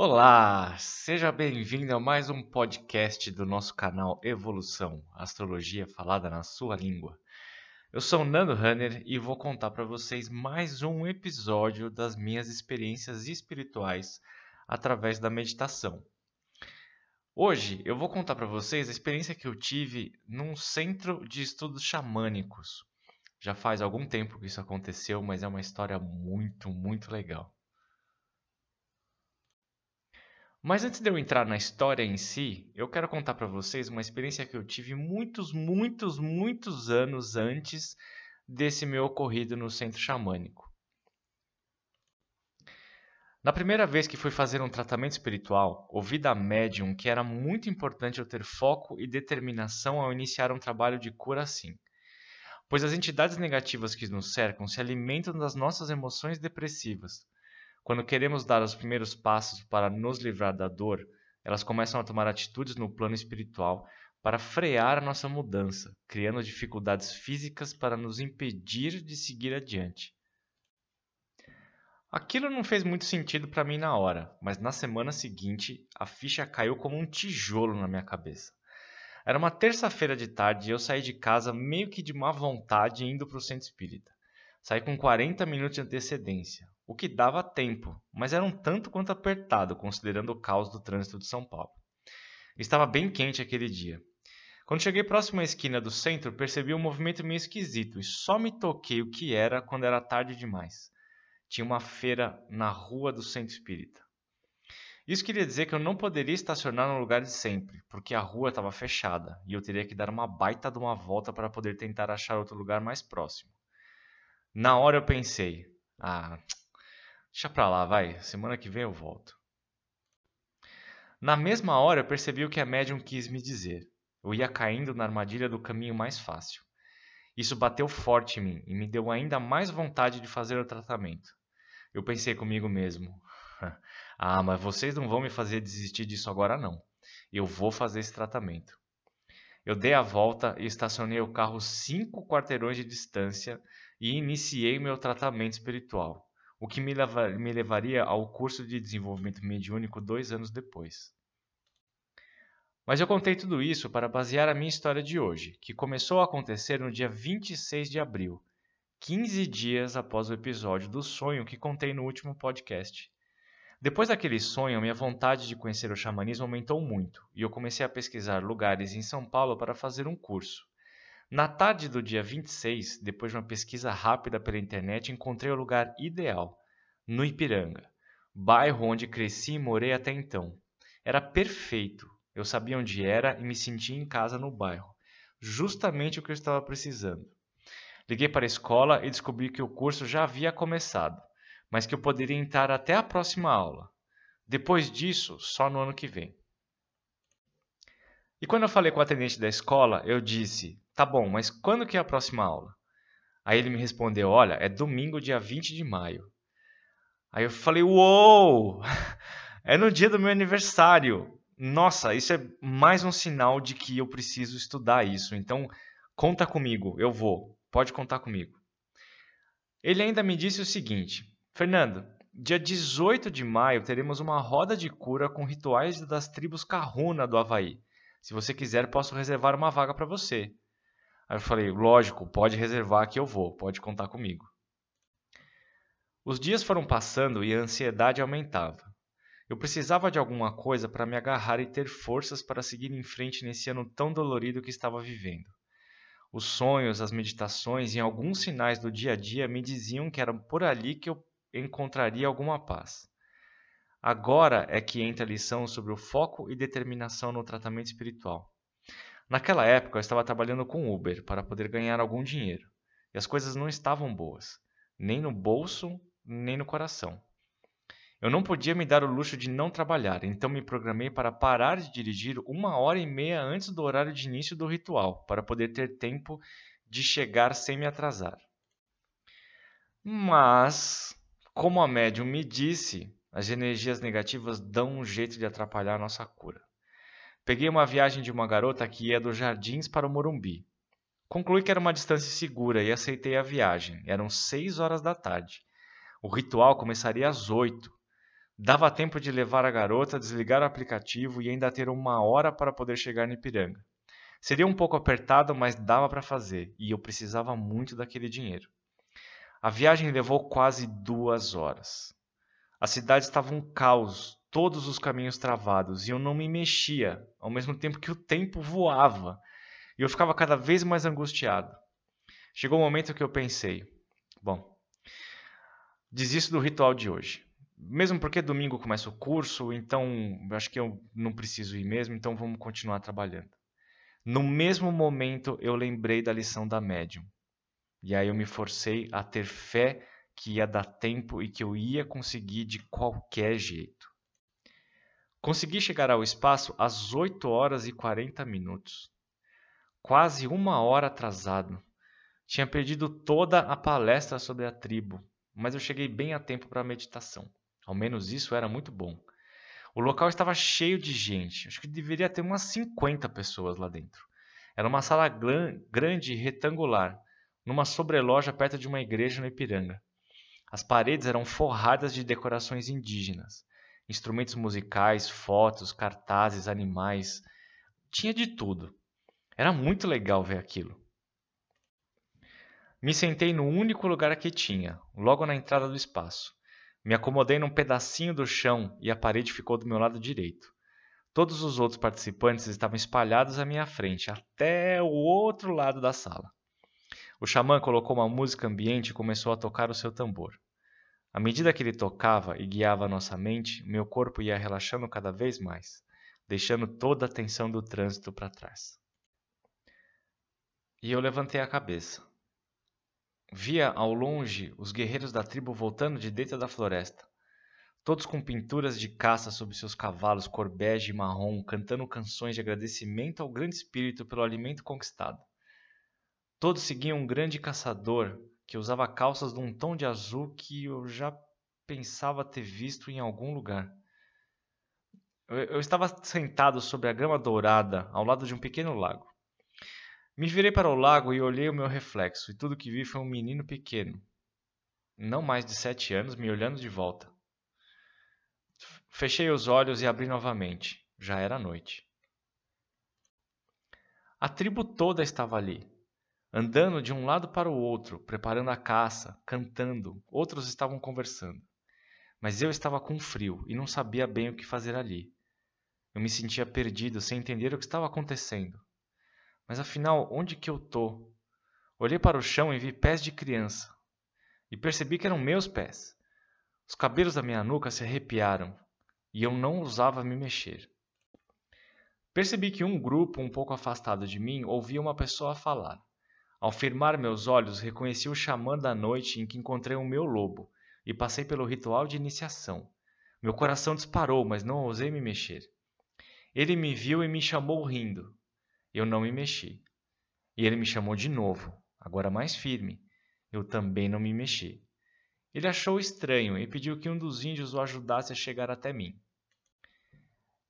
Olá, seja bem-vindo a mais um podcast do nosso canal Evolução, Astrologia falada na sua língua. Eu sou Nando Runner e vou contar para vocês mais um episódio das minhas experiências espirituais através da meditação. Hoje eu vou contar para vocês a experiência que eu tive num centro de estudos xamânicos. Já faz algum tempo que isso aconteceu, mas é uma história muito, muito legal. Mas antes de eu entrar na história em si, eu quero contar para vocês uma experiência que eu tive muitos, muitos, muitos anos antes desse meu ocorrido no centro xamânico. Na primeira vez que fui fazer um tratamento espiritual, ouvi da médium que era muito importante eu ter foco e determinação ao iniciar um trabalho de cura assim, pois as entidades negativas que nos cercam se alimentam das nossas emoções depressivas quando queremos dar os primeiros passos para nos livrar da dor, elas começam a tomar atitudes no plano espiritual para frear a nossa mudança, criando dificuldades físicas para nos impedir de seguir adiante. Aquilo não fez muito sentido para mim na hora, mas na semana seguinte a ficha caiu como um tijolo na minha cabeça. Era uma terça-feira de tarde e eu saí de casa meio que de má vontade indo para o centro espírita. Saí com 40 minutos de antecedência, o que dava tempo, mas era um tanto quanto apertado considerando o caos do trânsito de São Paulo. Estava bem quente aquele dia. Quando cheguei próximo à esquina do centro, percebi um movimento meio esquisito e só me toquei o que era quando era tarde demais. Tinha uma feira na rua do centro espírita. Isso queria dizer que eu não poderia estacionar no lugar de sempre, porque a rua estava fechada e eu teria que dar uma baita de uma volta para poder tentar achar outro lugar mais próximo. Na hora eu pensei: ah, Deixa pra lá, vai. Semana que vem eu volto. Na mesma hora percebi o que a médium quis me dizer. Eu ia caindo na armadilha do caminho mais fácil. Isso bateu forte em mim e me deu ainda mais vontade de fazer o tratamento. Eu pensei comigo mesmo: ah, mas vocês não vão me fazer desistir disso agora, não. Eu vou fazer esse tratamento. Eu dei a volta e estacionei o carro cinco quarteirões de distância e iniciei meu tratamento espiritual o que me, leva, me levaria ao curso de desenvolvimento mediúnico dois anos depois. Mas eu contei tudo isso para basear a minha história de hoje, que começou a acontecer no dia 26 de abril, 15 dias após o episódio do sonho que contei no último podcast. Depois daquele sonho, minha vontade de conhecer o xamanismo aumentou muito e eu comecei a pesquisar lugares em São Paulo para fazer um curso. Na tarde do dia 26, depois de uma pesquisa rápida pela internet, encontrei o lugar ideal, no Ipiranga, bairro onde cresci e morei até então. Era perfeito, eu sabia onde era e me sentia em casa no bairro, justamente o que eu estava precisando. Liguei para a escola e descobri que o curso já havia começado, mas que eu poderia entrar até a próxima aula. Depois disso, só no ano que vem. E quando eu falei com o atendente da escola, eu disse: Tá bom, mas quando que é a próxima aula? Aí ele me respondeu: Olha, é domingo, dia 20 de maio. Aí eu falei: Uou! É no dia do meu aniversário. Nossa, isso é mais um sinal de que eu preciso estudar isso. Então, conta comigo, eu vou. Pode contar comigo. Ele ainda me disse o seguinte: Fernando, dia 18 de maio teremos uma roda de cura com rituais das tribos Kahuna do Havaí. Se você quiser, posso reservar uma vaga para você. Aí eu falei: Lógico, pode reservar que eu vou, pode contar comigo. Os dias foram passando e a ansiedade aumentava. Eu precisava de alguma coisa para me agarrar e ter forças para seguir em frente nesse ano tão dolorido que estava vivendo. Os sonhos, as meditações e alguns sinais do dia a dia me diziam que era por ali que eu encontraria alguma paz. Agora é que entra a lição sobre o foco e determinação no tratamento espiritual. Naquela época eu estava trabalhando com Uber para poder ganhar algum dinheiro, e as coisas não estavam boas, nem no bolso, nem no coração. Eu não podia me dar o luxo de não trabalhar, então me programei para parar de dirigir uma hora e meia antes do horário de início do ritual, para poder ter tempo de chegar sem me atrasar. Mas, como a médium me disse, as energias negativas dão um jeito de atrapalhar a nossa cura. Peguei uma viagem de uma garota que ia dos Jardins para o Morumbi. Concluí que era uma distância segura e aceitei a viagem. Eram seis horas da tarde. O ritual começaria às oito. Dava tempo de levar a garota, desligar o aplicativo e ainda ter uma hora para poder chegar no Ipiranga. Seria um pouco apertado, mas dava para fazer, e eu precisava muito daquele dinheiro. A viagem levou quase duas horas. A cidade estava um caos, todos os caminhos travados, e eu não me mexia, ao mesmo tempo que o tempo voava, e eu ficava cada vez mais angustiado. Chegou o um momento que eu pensei: bom, desisto do ritual de hoje. Mesmo porque domingo começa o curso, então acho que eu não preciso ir mesmo, então vamos continuar trabalhando. No mesmo momento eu lembrei da lição da médium. E aí eu me forcei a ter fé que ia dar tempo e que eu ia conseguir de qualquer jeito. Consegui chegar ao espaço às 8 horas e 40 minutos. Quase uma hora atrasado. Tinha perdido toda a palestra sobre a tribo, mas eu cheguei bem a tempo para a meditação. Ao menos isso era muito bom. O local estava cheio de gente. Acho que deveria ter umas 50 pessoas lá dentro. Era uma sala grande e retangular, numa sobreloja perto de uma igreja no Ipiranga. As paredes eram forradas de decorações indígenas, instrumentos musicais, fotos, cartazes, animais. Tinha de tudo. Era muito legal ver aquilo. Me sentei no único lugar que tinha, logo na entrada do espaço. Me acomodei num pedacinho do chão e a parede ficou do meu lado direito. Todos os outros participantes estavam espalhados à minha frente, até o outro lado da sala. O xamã colocou uma música ambiente e começou a tocar o seu tambor. À medida que ele tocava e guiava a nossa mente, meu corpo ia relaxando cada vez mais, deixando toda a tensão do trânsito para trás. E eu levantei a cabeça. Via ao longe os guerreiros da tribo voltando de dentro da floresta, todos com pinturas de caça sobre seus cavalos cor bege e marrom, cantando canções de agradecimento ao grande espírito pelo alimento conquistado. Todos seguiam um grande caçador que usava calças de um tom de azul que eu já pensava ter visto em algum lugar. Eu estava sentado sobre a grama dourada ao lado de um pequeno lago. Me virei para o lago e olhei o meu reflexo, e tudo que vi foi um menino pequeno, não mais de sete anos, me olhando de volta. Fechei os olhos e abri novamente. Já era noite. A tribo toda estava ali, andando de um lado para o outro, preparando a caça, cantando, outros estavam conversando. Mas eu estava com frio e não sabia bem o que fazer ali. Eu me sentia perdido, sem entender o que estava acontecendo. Mas afinal, onde que eu tô? Olhei para o chão e vi pés de criança. E percebi que eram meus pés. Os cabelos da minha nuca se arrepiaram e eu não ousava me mexer. Percebi que um grupo um pouco afastado de mim ouvia uma pessoa falar. Ao firmar meus olhos, reconheci o xamã da noite em que encontrei o meu lobo e passei pelo ritual de iniciação. Meu coração disparou, mas não ousei me mexer. Ele me viu e me chamou rindo. Eu não me mexi. E ele me chamou de novo, agora mais firme. Eu também não me mexi. Ele achou estranho e pediu que um dos índios o ajudasse a chegar até mim.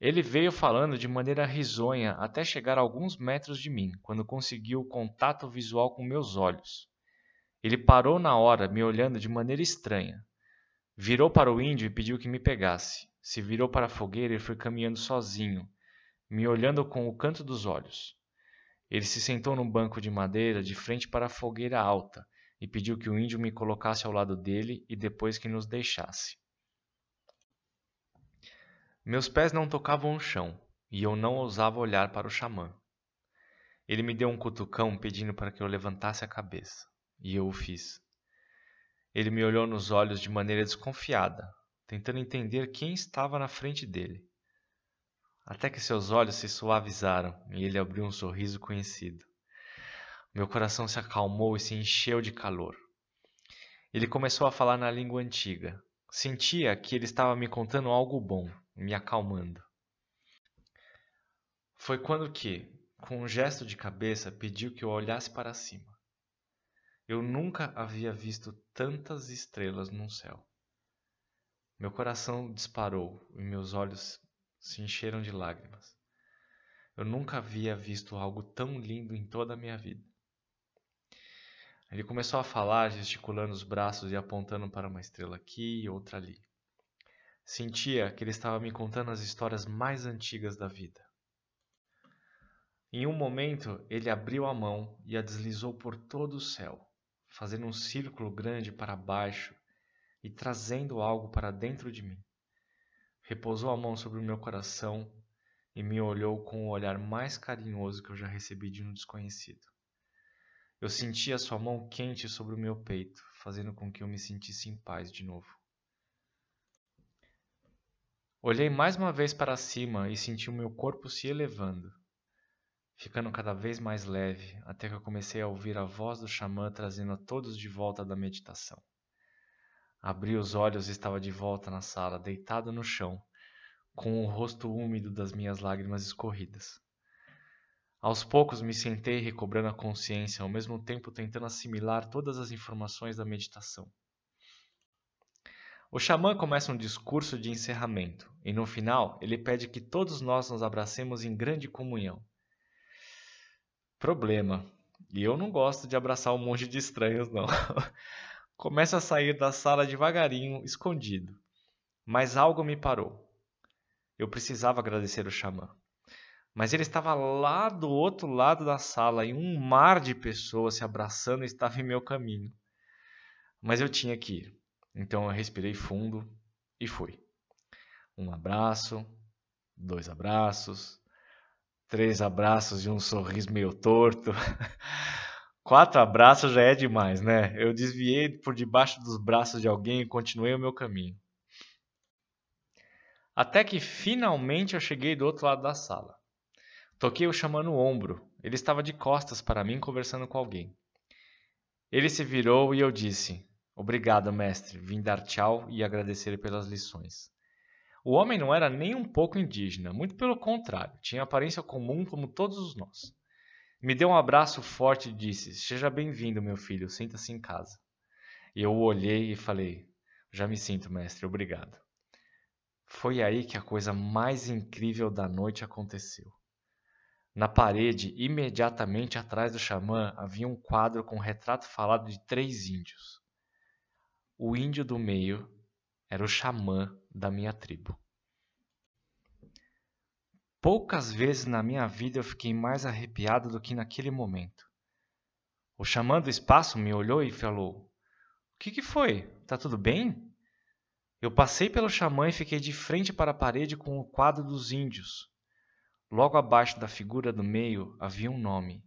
Ele veio falando de maneira risonha até chegar a alguns metros de mim, quando conseguiu contato visual com meus olhos. Ele parou na hora, me olhando de maneira estranha. Virou para o índio e pediu que me pegasse. Se virou para a fogueira e foi caminhando sozinho, me olhando com o canto dos olhos. Ele se sentou num banco de madeira de frente para a fogueira alta e pediu que o índio me colocasse ao lado dele e depois que nos deixasse. Meus pés não tocavam o chão e eu não ousava olhar para o xamã. Ele me deu um cutucão pedindo para que eu levantasse a cabeça, e eu o fiz. Ele me olhou nos olhos de maneira desconfiada, tentando entender quem estava na frente dele. Até que seus olhos se suavizaram e ele abriu um sorriso conhecido. Meu coração se acalmou e se encheu de calor. Ele começou a falar na língua antiga. Sentia que ele estava me contando algo bom me acalmando. Foi quando que, com um gesto de cabeça, pediu que eu olhasse para cima. Eu nunca havia visto tantas estrelas num céu. Meu coração disparou e meus olhos se encheram de lágrimas. Eu nunca havia visto algo tão lindo em toda a minha vida. Ele começou a falar, gesticulando os braços e apontando para uma estrela aqui e outra ali. Sentia que ele estava me contando as histórias mais antigas da vida. Em um momento, ele abriu a mão e a deslizou por todo o céu, fazendo um círculo grande para baixo e trazendo algo para dentro de mim. Repousou a mão sobre o meu coração e me olhou com o olhar mais carinhoso que eu já recebi de um desconhecido. Eu senti a sua mão quente sobre o meu peito, fazendo com que eu me sentisse em paz de novo. Olhei mais uma vez para cima e senti o meu corpo se elevando, ficando cada vez mais leve, até que eu comecei a ouvir a voz do xamã trazendo a todos de volta da meditação. Abri os olhos e estava de volta na sala, deitado no chão, com o rosto úmido das minhas lágrimas escorridas. Aos poucos me sentei recobrando a consciência, ao mesmo tempo tentando assimilar todas as informações da meditação. O xamã começa um discurso de encerramento e no final ele pede que todos nós nos abracemos em grande comunhão. Problema. E eu não gosto de abraçar um monte de estranhos, não. Começa a sair da sala devagarinho, escondido. Mas algo me parou. Eu precisava agradecer o xamã. Mas ele estava lá do outro lado da sala e um mar de pessoas se abraçando estava em meu caminho. Mas eu tinha que ir. Então eu respirei fundo e fui. Um abraço, dois abraços, três abraços e um sorriso meio torto. Quatro abraços já é demais, né? Eu desviei por debaixo dos braços de alguém e continuei o meu caminho. Até que finalmente eu cheguei do outro lado da sala. Toquei o xamã no ombro. Ele estava de costas para mim conversando com alguém. Ele se virou e eu disse: Obrigado, mestre. Vim dar tchau e agradecer pelas lições. O homem não era nem um pouco indígena, muito pelo contrário, tinha aparência comum como todos nós. Me deu um abraço forte e disse: Seja bem-vindo, meu filho, sinta-se em casa. Eu o olhei e falei: Já me sinto, mestre, obrigado. Foi aí que a coisa mais incrível da noite aconteceu. Na parede, imediatamente atrás do xamã, havia um quadro com um retrato falado de três índios. O índio do meio era o xamã da minha tribo. Poucas vezes na minha vida eu fiquei mais arrepiado do que naquele momento. O xamã do espaço me olhou e falou: O que, que foi? Tá tudo bem? Eu passei pelo xamã e fiquei de frente para a parede com o quadro dos índios. Logo abaixo da figura do meio havia um nome.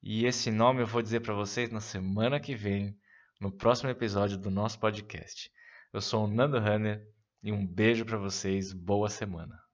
E esse nome eu vou dizer para vocês na semana que vem, no próximo episódio do nosso podcast. Eu sou o Nando Hanner e um beijo para vocês. Boa semana.